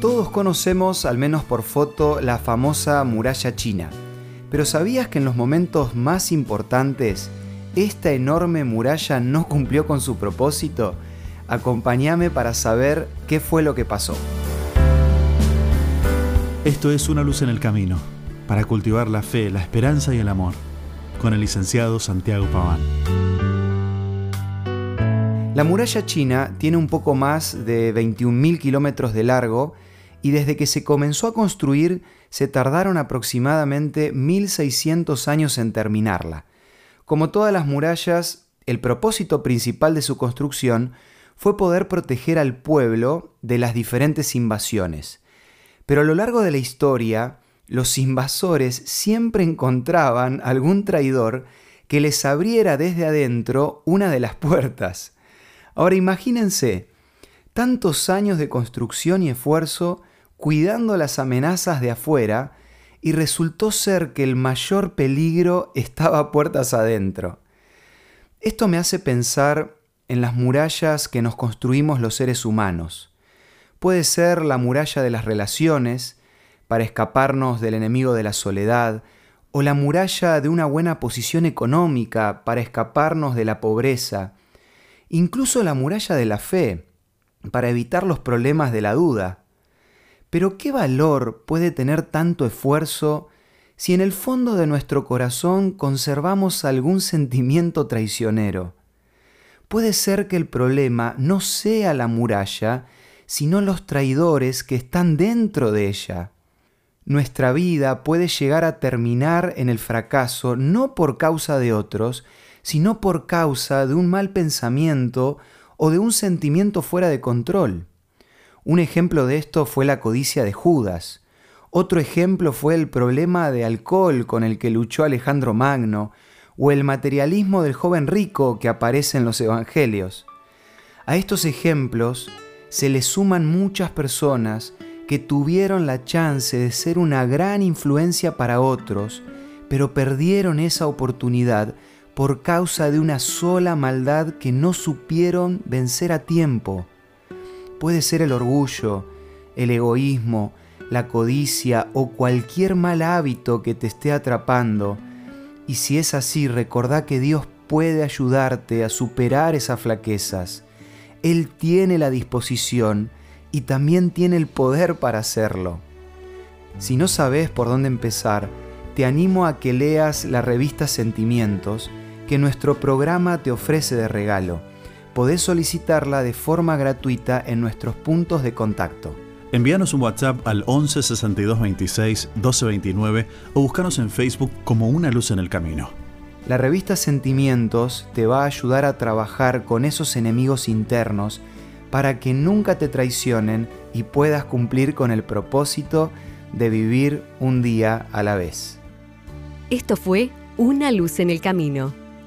Todos conocemos, al menos por foto, la famosa muralla china. Pero ¿sabías que en los momentos más importantes, esta enorme muralla no cumplió con su propósito? Acompáñame para saber qué fue lo que pasó. Esto es Una luz en el camino, para cultivar la fe, la esperanza y el amor, con el licenciado Santiago Paván. La muralla china tiene un poco más de 21.000 kilómetros de largo y desde que se comenzó a construir se tardaron aproximadamente 1600 años en terminarla. Como todas las murallas, el propósito principal de su construcción fue poder proteger al pueblo de las diferentes invasiones. Pero a lo largo de la historia, los invasores siempre encontraban algún traidor que les abriera desde adentro una de las puertas. Ahora imagínense, tantos años de construcción y esfuerzo cuidando las amenazas de afuera y resultó ser que el mayor peligro estaba puertas adentro. Esto me hace pensar en las murallas que nos construimos los seres humanos. Puede ser la muralla de las relaciones, para escaparnos del enemigo de la soledad, o la muralla de una buena posición económica para escaparnos de la pobreza, incluso la muralla de la fe, para evitar los problemas de la duda. Pero ¿qué valor puede tener tanto esfuerzo si en el fondo de nuestro corazón conservamos algún sentimiento traicionero? Puede ser que el problema no sea la muralla, sino los traidores que están dentro de ella. Nuestra vida puede llegar a terminar en el fracaso no por causa de otros, sino por causa de un mal pensamiento o de un sentimiento fuera de control. Un ejemplo de esto fue la codicia de Judas. Otro ejemplo fue el problema de alcohol con el que luchó Alejandro Magno, o el materialismo del joven rico que aparece en los evangelios. A estos ejemplos se le suman muchas personas que tuvieron la chance de ser una gran influencia para otros, pero perdieron esa oportunidad por causa de una sola maldad que no supieron vencer a tiempo. Puede ser el orgullo, el egoísmo, la codicia o cualquier mal hábito que te esté atrapando. Y si es así, recordá que Dios puede ayudarte a superar esas flaquezas. Él tiene la disposición y también tiene el poder para hacerlo. Si no sabes por dónde empezar, te animo a que leas la revista Sentimientos que nuestro programa te ofrece de regalo podés solicitarla de forma gratuita en nuestros puntos de contacto. Envíanos un WhatsApp al 11 62 26 12 29 o búscanos en Facebook como Una Luz en el Camino. La revista Sentimientos te va a ayudar a trabajar con esos enemigos internos para que nunca te traicionen y puedas cumplir con el propósito de vivir un día a la vez. Esto fue Una Luz en el Camino.